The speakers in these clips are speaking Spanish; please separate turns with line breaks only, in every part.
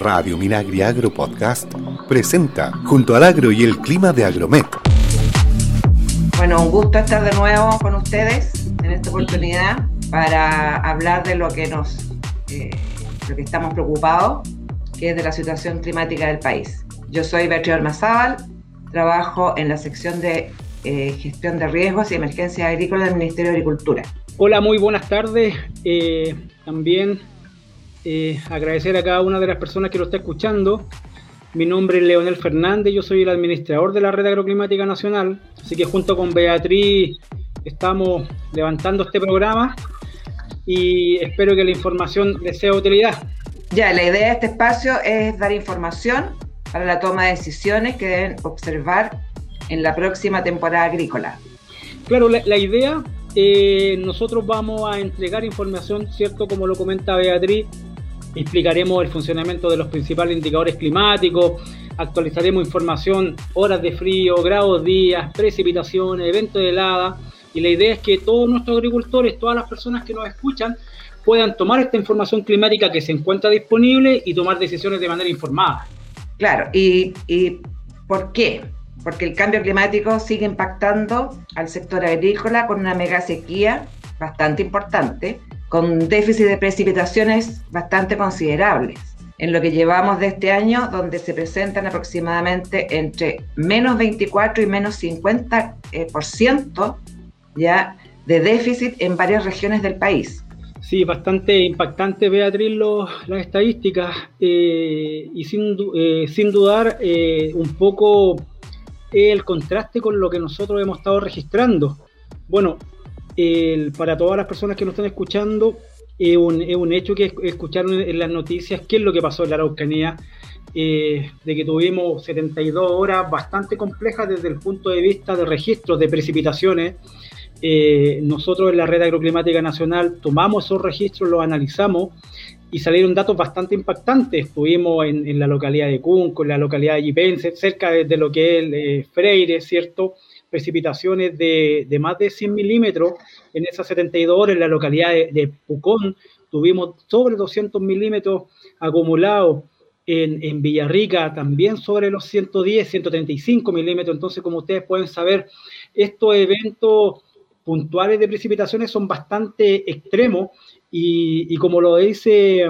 Radio Minagri Agro Podcast presenta Junto al Agro y el Clima de Agromet.
Bueno, un gusto estar de nuevo con ustedes en esta oportunidad para hablar de lo que nos, eh, lo que estamos preocupados, que es de la situación climática del país. Yo soy Beatriz Almazábal, trabajo en la sección de eh, gestión de riesgos y emergencias agrícolas del Ministerio de Agricultura.
Hola, muy buenas tardes. Eh, también eh, agradecer a cada una de las personas que lo está escuchando. Mi nombre es Leonel Fernández, yo soy el administrador de la Red Agroclimática Nacional, así que junto con Beatriz estamos levantando este programa y espero que la información les sea de utilidad.
Ya, la idea de este espacio es dar información para la toma de decisiones que deben observar en la próxima temporada agrícola.
Claro, la, idea, eh, nosotros vamos a entregar información, ¿cierto? Como lo comenta Beatriz, explicaremos el funcionamiento de los principales indicadores climáticos, actualizaremos información, horas de frío, grados días, precipitaciones, eventos de helada, y la idea es que todos nuestros agricultores, todas las personas que nos escuchan, puedan tomar esta información climática que se encuentra disponible y tomar decisiones de manera informada.
Claro, ¿y, y por qué? porque el cambio climático sigue impactando al sector agrícola con una mega sequía bastante importante, con déficit de precipitaciones bastante considerables. En lo que llevamos de este año, donde se presentan aproximadamente entre menos 24 y menos 50 eh, por ciento ya de déficit en varias regiones del país.
Sí, bastante impactante, Beatriz, las estadísticas eh, y sin, eh, sin dudar un poco el contraste con lo que nosotros hemos estado registrando. Bueno, para todas las personas que nos están escuchando, es un, hecho que escucharon en las noticias qué es lo que pasó en la Araucanía, eh, de que tuvimos 72 horas bastante complejas desde el punto de vista de registros de precipitaciones. Eh, nosotros en la Red Agroclimática Nacional tomamos esos registros, los analizamos y salieron datos bastante impactantes. Estuvimos en, la localidad de Cunco, en la localidad de Yipense, cerca de, lo que es eh, Freire, ¿cierto? Precipitaciones de, más de 100 milímetros en esas 72 horas. En la localidad de, Pucón tuvimos sobre 200 milímetros acumulados. En, en, Villarrica también sobre los 110, 135 milímetros. Entonces, como ustedes pueden saber, estos eventos puntuales de precipitaciones son bastante extremos y, como lo dice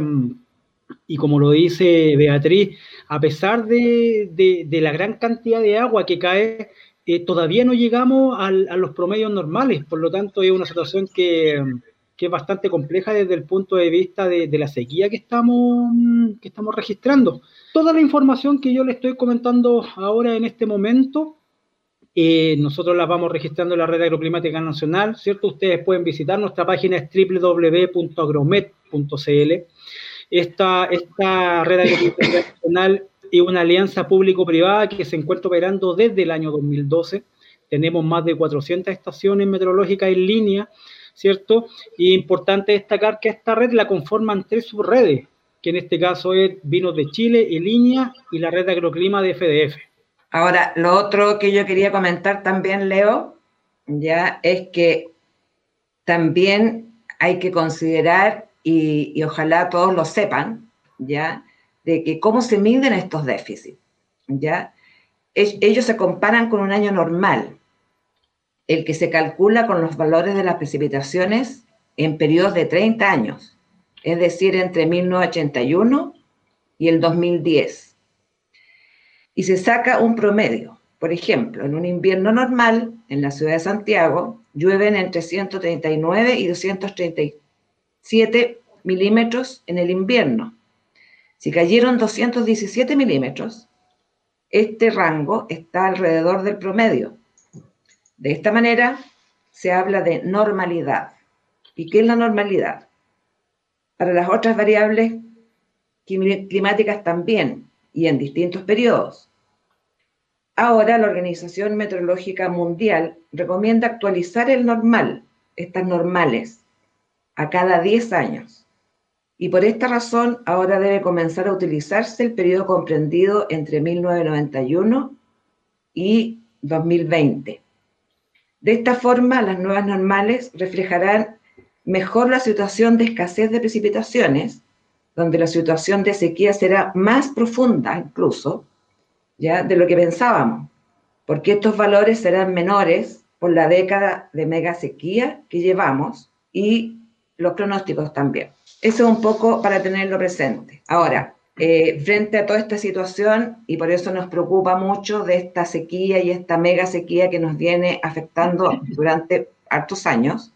y como lo dice Beatriz, a pesar de, la gran cantidad de agua que cae, eh, todavía no llegamos a los promedios normales. Por lo tanto, es una situación que, es bastante compleja desde el punto de vista de, la sequía que estamos, que estamos registrando. Toda la información que yo le estoy comentando ahora en este momento eh, nosotros las vamos registrando en la red agroclimática nacional, ¿cierto? Ustedes pueden visitar nuestra página es www.agromet.cl. Esta, esta red nacional es una alianza público-privada que se encuentra operando desde el año 2012. Tenemos más de 400 estaciones meteorológicas en línea, ¿cierto? Y importante destacar que esta red la conforman tres subredes, que en este caso es Vinos de Chile, en línea y la red de agroclima de FDF.
Ahora, lo otro que yo quería comentar también, Leo, ya es que también hay que considerar, y, ojalá todos lo sepan, ya, de que cómo se miden estos déficits, ya. Ellos se comparan con un año normal, el que se calcula con los valores de las precipitaciones en periodos de 30 años, es decir, entre 1981 y el 2010 y se saca un promedio. Por ejemplo, en un invierno normal, en la ciudad de Santiago, llueven entre 139 y 237 milímetros en el invierno. Si cayeron 217 milímetros, este rango está alrededor del promedio. De esta manera, se habla de normalidad. ¿Y qué es la normalidad? Para las otras variables climáticas también, y en distintos periodos. Ahora la Organización Meteorológica Mundial recomienda actualizar el normal, estas normales, a cada 10 años. Y por esta razón ahora debe comenzar a utilizarse el periodo comprendido entre 1991 y 2020. De esta forma, las nuevas normales reflejarán mejor la situación de escasez de precipitaciones donde la situación de sequía será más profunda incluso, ya, de lo que pensábamos, porque estos valores serán menores por la década de mega sequía que llevamos y los pronósticos también. Eso es un poco para tenerlo presente. Ahora, eh, frente a toda esta situación, y por eso nos preocupa mucho de esta sequía y esta mega sequía que nos viene afectando durante hartos años,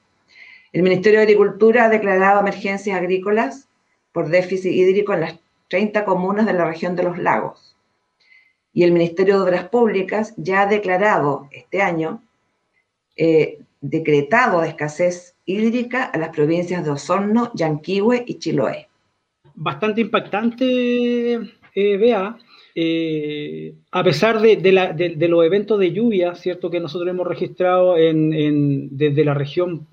el Ministerio de Agricultura ha declarado emergencias agrícolas por déficit hídrico en las 30 comunas de la región de los lagos. Y el Ministerio de Obras Públicas ya ha declarado este año eh, decretado de escasez hídrica a las provincias de Osorno, Yanquihue y Chiloé.
Bastante impactante, eh, Bea, eh, a pesar de, los eventos de lluvia, ¿cierto? Que nosotros hemos registrado desde la región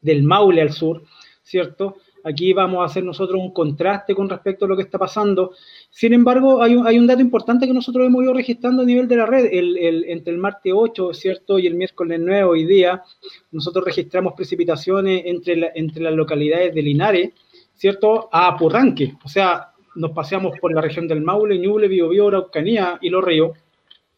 del Maule al sur, ¿cierto? Aquí vamos a hacer nosotros un contraste con respecto a lo que está pasando. Sin embargo, hay un, hay un dato importante que nosotros hemos ido registrando a nivel de la red. El, entre el martes 8, ¿cierto? Y el miércoles 9, hoy día, nosotros registramos precipitaciones entre, entre las localidades de Linares, ¿cierto? A Purranque. O sea, nos paseamos por la región del Maule, Ñuble, Biobío, Araucanía y Los Ríos.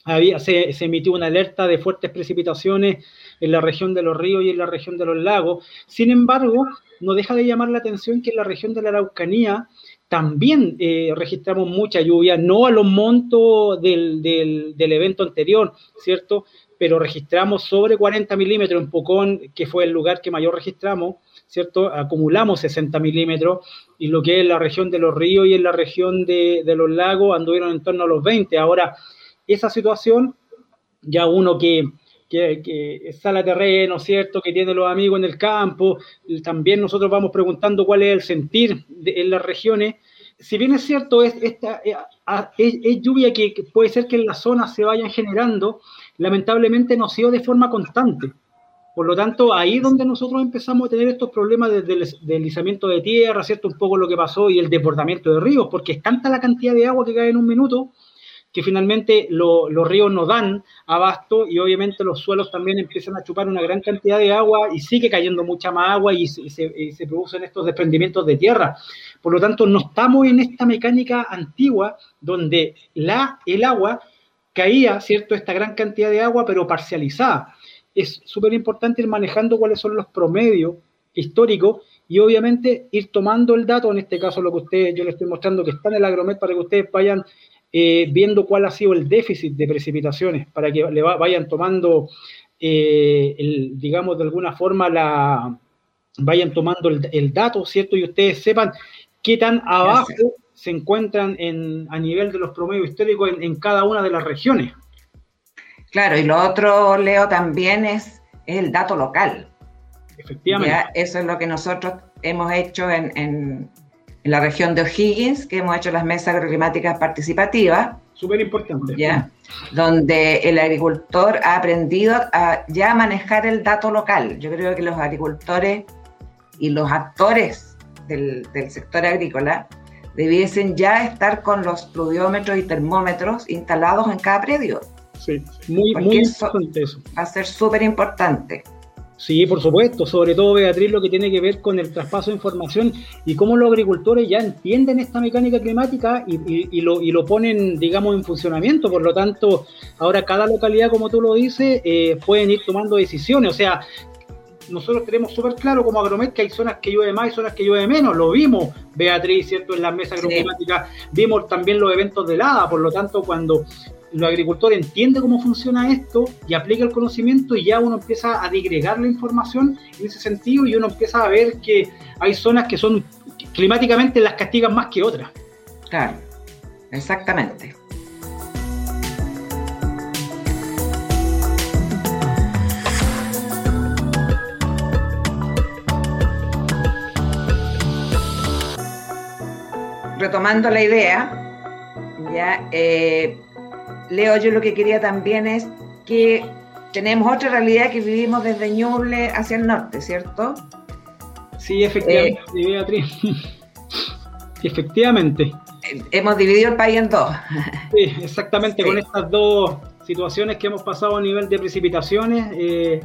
Había, se, se emitió una alerta de fuertes precipitaciones en la región de los ríos y en la región de los lagos. Sin embargo, no deja de llamar la atención que en la región de la Araucanía también eh, registramos mucha lluvia, no a los montos del, del, evento anterior, ¿cierto? Pero registramos sobre 40 milímetros en Pocón, que fue el lugar que mayor registramos, ¿cierto? Acumulamos 60 milímetros y lo que es la región de los ríos y en la región de, de los lagos anduvieron en torno a los 20. Ahora, esa situación, ya uno que, que, que sale a terreno, ¿cierto? Que tiene los amigos en el campo. También nosotros vamos preguntando cuál es el sentir en las regiones. Si bien es cierto, es, esta, eh, es, lluvia que, puede ser que en las zonas se vayan generando, lamentablemente no ha sido de forma constante. Por lo tanto, ahí es donde nosotros empezamos a tener estos problemas del deslizamiento de tierra, ¿cierto? Un poco lo que pasó y el desbordamiento de ríos, porque es tanta la cantidad de agua que cae en un minuto que finalmente los ríos no dan abasto y obviamente los suelos también empiezan a chupar una gran cantidad de agua y sigue cayendo mucha más agua y se, producen estos desprendimientos de tierra. Por lo tanto, no estamos en esta mecánica antigua donde la, el agua caía, ¿cierto? Esta gran cantidad de agua, pero parcializada. Es súper importante ir manejando cuáles son los promedios históricos y obviamente ir tomando el dato, en este caso lo que ustedes, yo les estoy mostrando que está en el agromet para que ustedes vayan eh, viendo cuál ha sido el déficit de precipitaciones para que le vayan tomando, eh, el, digamos, de alguna forma, la, vayan tomando el, dato, ¿cierto? Y ustedes sepan qué tan abajo se encuentran en, a nivel de los promedios históricos en, cada una de las regiones.
Claro, y lo otro, Leo, también es, el dato local.
Efectivamente.
eso es lo que nosotros hemos hecho en, en la región de O'Higgins, que hemos hecho las mesas agroclimáticas participativas.
Súper importante.
¿ya? Donde el agricultor ha aprendido a ya manejar el dato local. Yo creo que los agricultores y los actores del, sector agrícola debiesen ya estar con los pluviómetros y termómetros instalados en cada predio.
Sí, muy, muy importante eso.
Va a ser súper importante.
Sí, por supuesto, sobre todo Beatriz, lo que tiene que ver con el traspaso de información y cómo los agricultores ya entienden esta mecánica climática y, lo, y lo, ponen, digamos, en funcionamiento. Por lo tanto, ahora cada localidad, como tú lo dices, eh, pueden ir tomando decisiones. O sea, nosotros tenemos súper claro como Agromet que hay zonas que llueve más y zonas que llueve menos. Lo vimos, Beatriz, ¿cierto? En las mesas agroclimáticas vimos también los eventos de helada. Por lo tanto, cuando los agricultores entienden cómo funciona esto y aplica el conocimiento y ya uno empieza a digregar la información en ese sentido y uno empieza a ver que hay zonas que son climáticamente las castigan más que otras.
Claro, exactamente. Retomando la idea, ya eh, Leo, yo lo que quería también es que tenemos otra realidad que vivimos desde Ñuble hacia el norte, ¿cierto?
Sí, efectivamente, eh, Beatriz. efectivamente.
Hemos dividido el país en dos.
sí, exactamente, con estas dos situaciones que hemos pasado a nivel de precipitaciones, eh,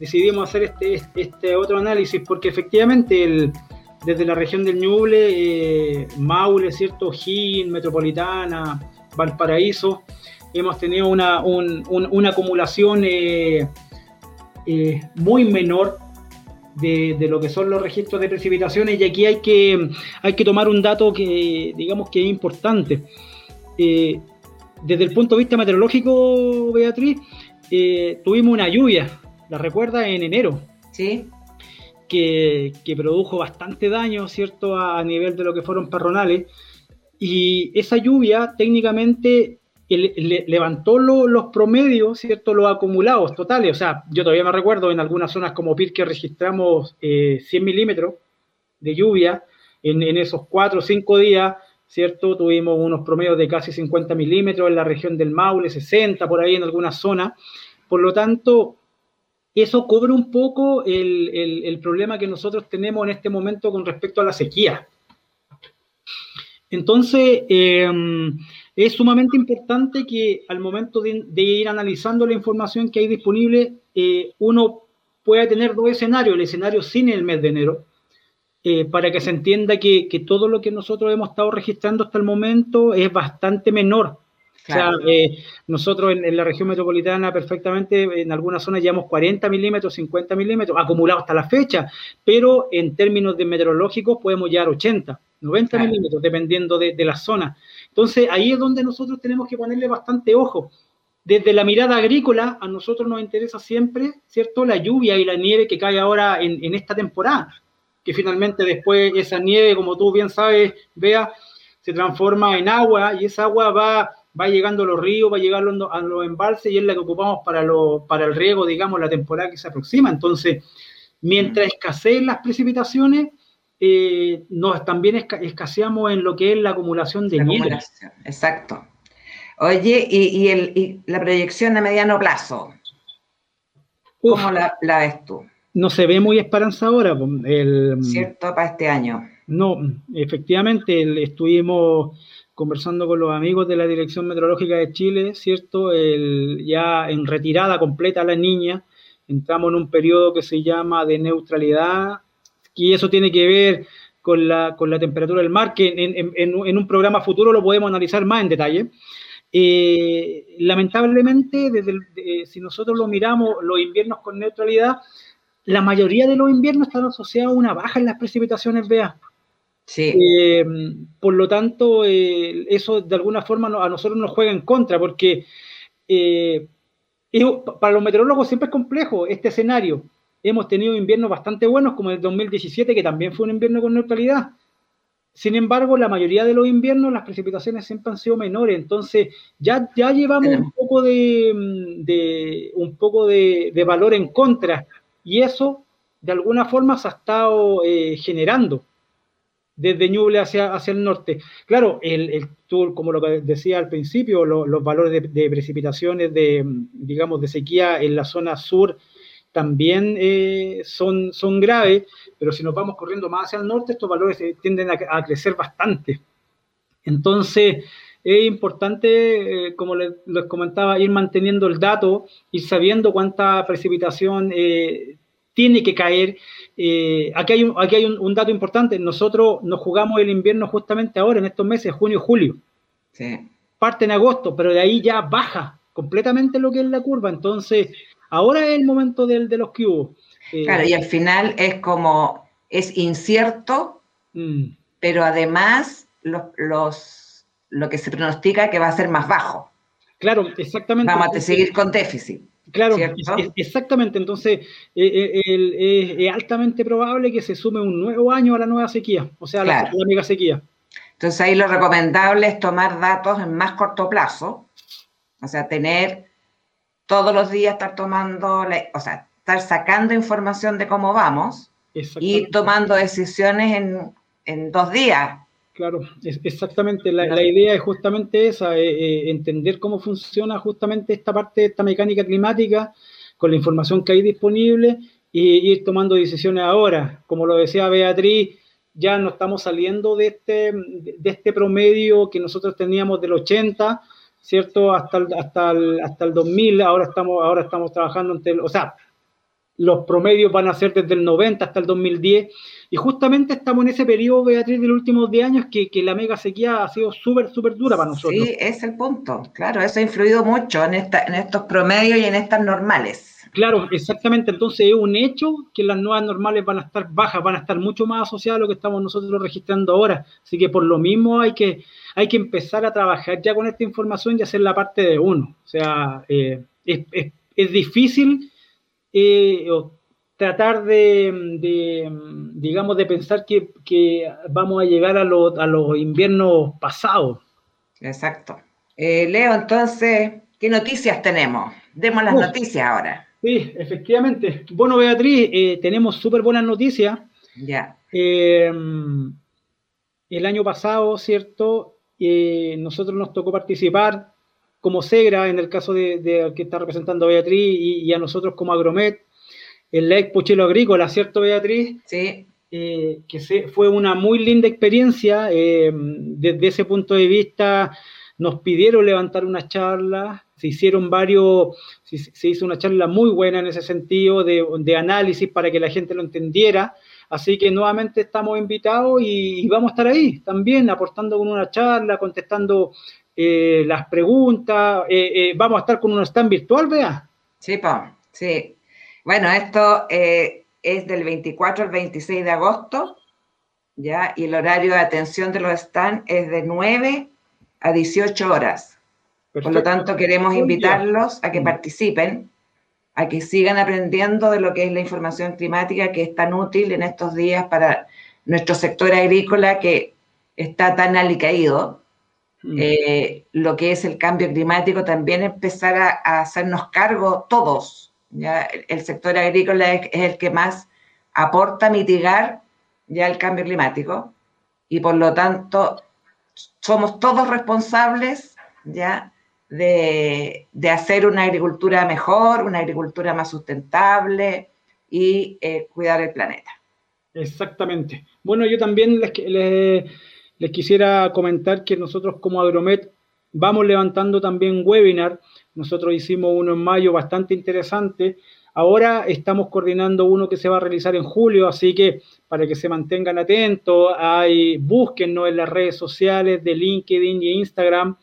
decidimos hacer este, este otro análisis porque efectivamente el, desde la región del Ñuble, eh, Maule, ¿cierto? Gin, Metropolitana, Valparaíso, hemos tenido una, una acumulación eh, eh, muy menor de, lo que son los registros de precipitaciones y aquí hay que, hay que tomar un dato que digamos que es importante. desde el punto de vista meteorológico, Beatriz, tuvimos una lluvia, ¿la recuerda? En enero.
Sí
que, produjo bastante daño, ¿cierto?, a, nivel de lo que fueron perronales. Y esa lluvia técnicamente levantó los promedios, ¿cierto?, los acumulados totales. O sea, yo todavía me recuerdo en algunas zonas como Pirque registramos 100 eh, milímetros de lluvia en, esos 4 o 5 días. ¿cierto? Tuvimos unos promedios de casi 50 milímetros en la región del Maule, 60 por ahí en algunas zonas. Por lo tanto, eso cubre un poco el, problema que nosotros tenemos en este momento con respecto a la sequía. Entonces, em, es sumamente importante que al momento de, ir analizando la información que hay disponible, eh, uno pueda tener dos escenarios, el escenario sin el mes de enero, eh, para que se entienda que, que, todo lo que nosotros hemos estado registrando hasta el momento es bastante menor o sea, eh, nosotros en, la región metropolitana perfectamente, en algunas zonas llevamos 40 milímetros, 50 milímetros, acumulados hasta la fecha, pero en términos de meteorológicos podemos llegar a 80, 90 milímetros, dependiendo de, de la zona. Entonces, ahí es donde nosotros tenemos que ponerle bastante ojo. Desde la mirada agrícola, a nosotros nos interesa siempre, ¿cierto?, la lluvia y la nieve que cae ahora en, en esta temporada, que finalmente después esa nieve, como tú bien sabes, vea, se transforma en agua y esa agua va va llegando a los ríos, va llegando a los embalses y es la que ocupamos para, lo, para el riego, digamos, la temporada que se aproxima. Entonces, mientras escaseen las precipitaciones, eh, nos también escaseamos en lo que es la acumulación de nieve.
Exacto. Oye, y, el, la proyección a mediano plazo, ¿cómo la, ves tú?
No se ve muy esperanzadora. El,
¿Cierto? Para este año.
No, efectivamente, estuvimos conversando con los amigos de la Dirección Meteorológica de Chile, ¿cierto? Ya en retirada completa la niña, entramos en un periodo que se llama de neutralidad, y eso tiene que ver con la, con la temperatura del mar, que en, en, un programa futuro lo podemos analizar más en detalle. Eh, lamentablemente, desde si nosotros lo miramos, los inviernos con neutralidad, la mayoría de los inviernos están asociados a una baja en las precipitaciones, vea.
Sí.
Eh, por lo tanto, eh, eso de alguna forma a nosotros nos juega en contra, porque eh, para los meteorólogos siempre es complejo este escenario. Hemos tenido inviernos bastante buenos, como el 2017, que también fue un invierno con neutralidad. Sin embargo, la mayoría de los inviernos las precipitaciones siempre han sido menores, entonces ya, ya llevamos un poco de, un poco de, valor en contra y eso de alguna forma se ha estado generando desde Ñuble hacia, hacia el norte. Claro, el, el como lo decía al principio, los valores de, precipitaciones, de, digamos, de sequía en la zona sur también eh, son, son graves, pero si nos vamos corriendo más hacia el norte, estos valores eh, tienden a, crecer bastante. Entonces, es importante, eh, como les, comentaba, ir manteniendo el dato, ir sabiendo cuánta precipitación tiene que caer eh, aquí hay, un, aquí hay un, dato importante. Nosotros nos jugamos el invierno justamente ahora, en estos meses, junio y julio. Parte en agosto, pero de ahí ya baja completamente lo que es la curva. Entonces, ahora es el momento de, de los que hubo.
Eh, claro, y al final es como, es incierto, mm. pero además los, los, lo que se pronostica que va a ser más bajo.
Claro, exactamente.
Vamos a seguir con déficit.
Claro, exactamente. Entonces, eh, eh, es altamente probable que se sume un nuevo año a la nueva sequía, o sea, a la, mega sequía.
Entonces, ahí lo recomendable es tomar datos en más corto plazo, o sea, tener todos los días, estar tomando, o sea, estar sacando información de cómo vamos y tomando decisiones en, en dos días,
Claro, exactamente. La, idea es justamente esa, eh, eh, entender cómo funciona justamente esta parte, esta mecánica climática, con la información que hay disponible y ir tomando decisiones ahora. Como lo decía Beatriz, ya no estamos saliendo de este, de este promedio que nosotros teníamos del 80, ¿cierto? Hasta el, hasta el, hasta el 2000, ahora estamos, ahora estamos trabajando, entre, o sea, los promedios van a ser desde el 90 hasta el 2010. Y justamente estamos en ese periodo, Beatriz, de los últimos 10 años que, la mega sequía ha sido súper, súper dura para nosotros.
Sí, es el punto. Claro, eso ha influido mucho en, esta, en estos promedios y en estas normales.
Claro, exactamente. Entonces es un hecho que las nuevas normales van a estar bajas, van a estar mucho más asociadas a lo que estamos nosotros registrando ahora. Así que por lo mismo hay que, hay que empezar a trabajar ya con esta información y hacer la parte de uno. O sea, eh, es, es, difícil eh, tratar de, digamos, de pensar que, vamos a llegar a, a, los inviernos pasados.
Exacto. Eh, Leo, entonces, ¿qué noticias tenemos? Demos las noticias ahora.
Sí, efectivamente. Bueno, Beatriz, eh, tenemos súper buenas noticias.
Ya.
el año pasado, ¿cierto? nosotros nos tocó participar como SEGRA, en el caso de, que está representando Beatriz, y, a nosotros como Agromet, en la Expo Chelo Agrícola, ¿cierto, Beatriz?
Sí.
Eh, que se, fue una muy linda experiencia. Eh, desde ese punto de vista, nos pidieron levantar una charla, se hicieron varios, se, hizo una charla muy buena en ese sentido de, análisis para que la gente lo entendiera. Así que nuevamente estamos invitados y, vamos a estar ahí también aportando con una charla, contestando eh, las preguntas. vamos a estar con un stand virtual, vea.
Sí, pa, sí. Bueno, esto eh, es del 24 al 26 de agosto, ¿ya? Y el horario de atención de los stands es de 9 a 18 horas. Por lo tanto, queremos invitarlos a que mm. participen, a que sigan aprendiendo de lo que es la información climática que es tan útil en estos días para nuestro sector agrícola que está tan alicaído. Mm. Eh, lo que es el cambio climático, también empezar a hacernos cargo todos, ¿ya? El sector agrícola es, el que más aporta a mitigar ya el cambio climático y por lo tanto somos todos responsables ya de, hacer una agricultura mejor, una agricultura más sustentable y eh, cuidar el planeta.
Exactamente. Bueno, yo también les, les quisiera comentar que nosotros como Agromet vamos levantando también webinar nosotros hicimos uno en mayo bastante interesante. Ahora estamos coordinando uno que se va a realizar en julio, así que para que se mantengan atentos, hay, búsquennos en las redes sociales de LinkedIn y Instagram.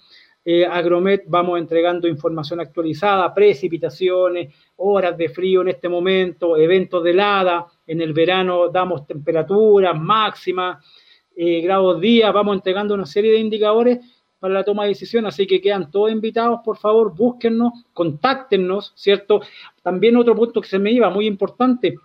Eh, Agromet vamos entregando información actualizada, precipitaciones, horas de frío en este momento, eventos de helada, en el verano damos temperaturas máximas, eh, grados día, vamos entregando una serie de indicadores para la toma de decisión, así que quedan todos invitados, por favor, búsquennos, contáctenos, ¿cierto? También otro punto que se me iba, muy importante,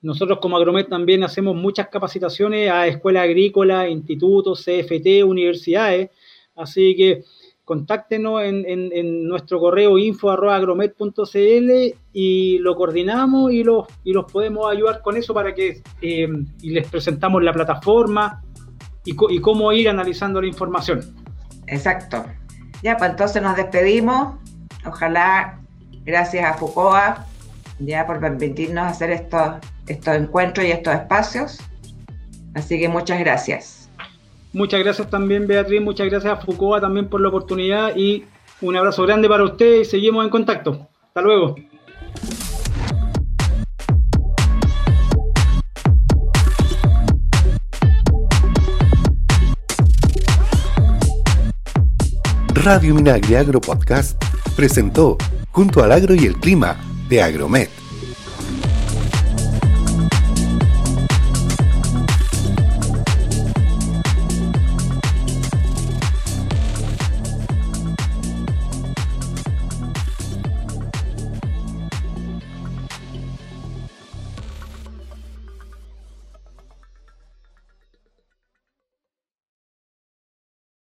nosotros como Agromet también hacemos muchas capacitaciones a escuelas agrícolas, institutos, CFT, universidades, así que contáctenos en, nuestro correo info.agromet.cl y lo coordinamos y los, y los podemos ayudar con eso para que eh, y les presentamos la plataforma y, y cómo ir analizando la información.
Exacto. Ya, pues entonces nos despedimos. Ojalá, gracias a Foucault, ya por permitirnos hacer estos, estos encuentros y estos espacios. Así que muchas gracias.
Muchas gracias también, Beatriz. Muchas gracias a Foucault también por la oportunidad y un abrazo grande para usted y seguimos en contacto. Hasta luego.
Radio Minagri Agro Podcast presentó Junto al Agro y el Clima de Agromet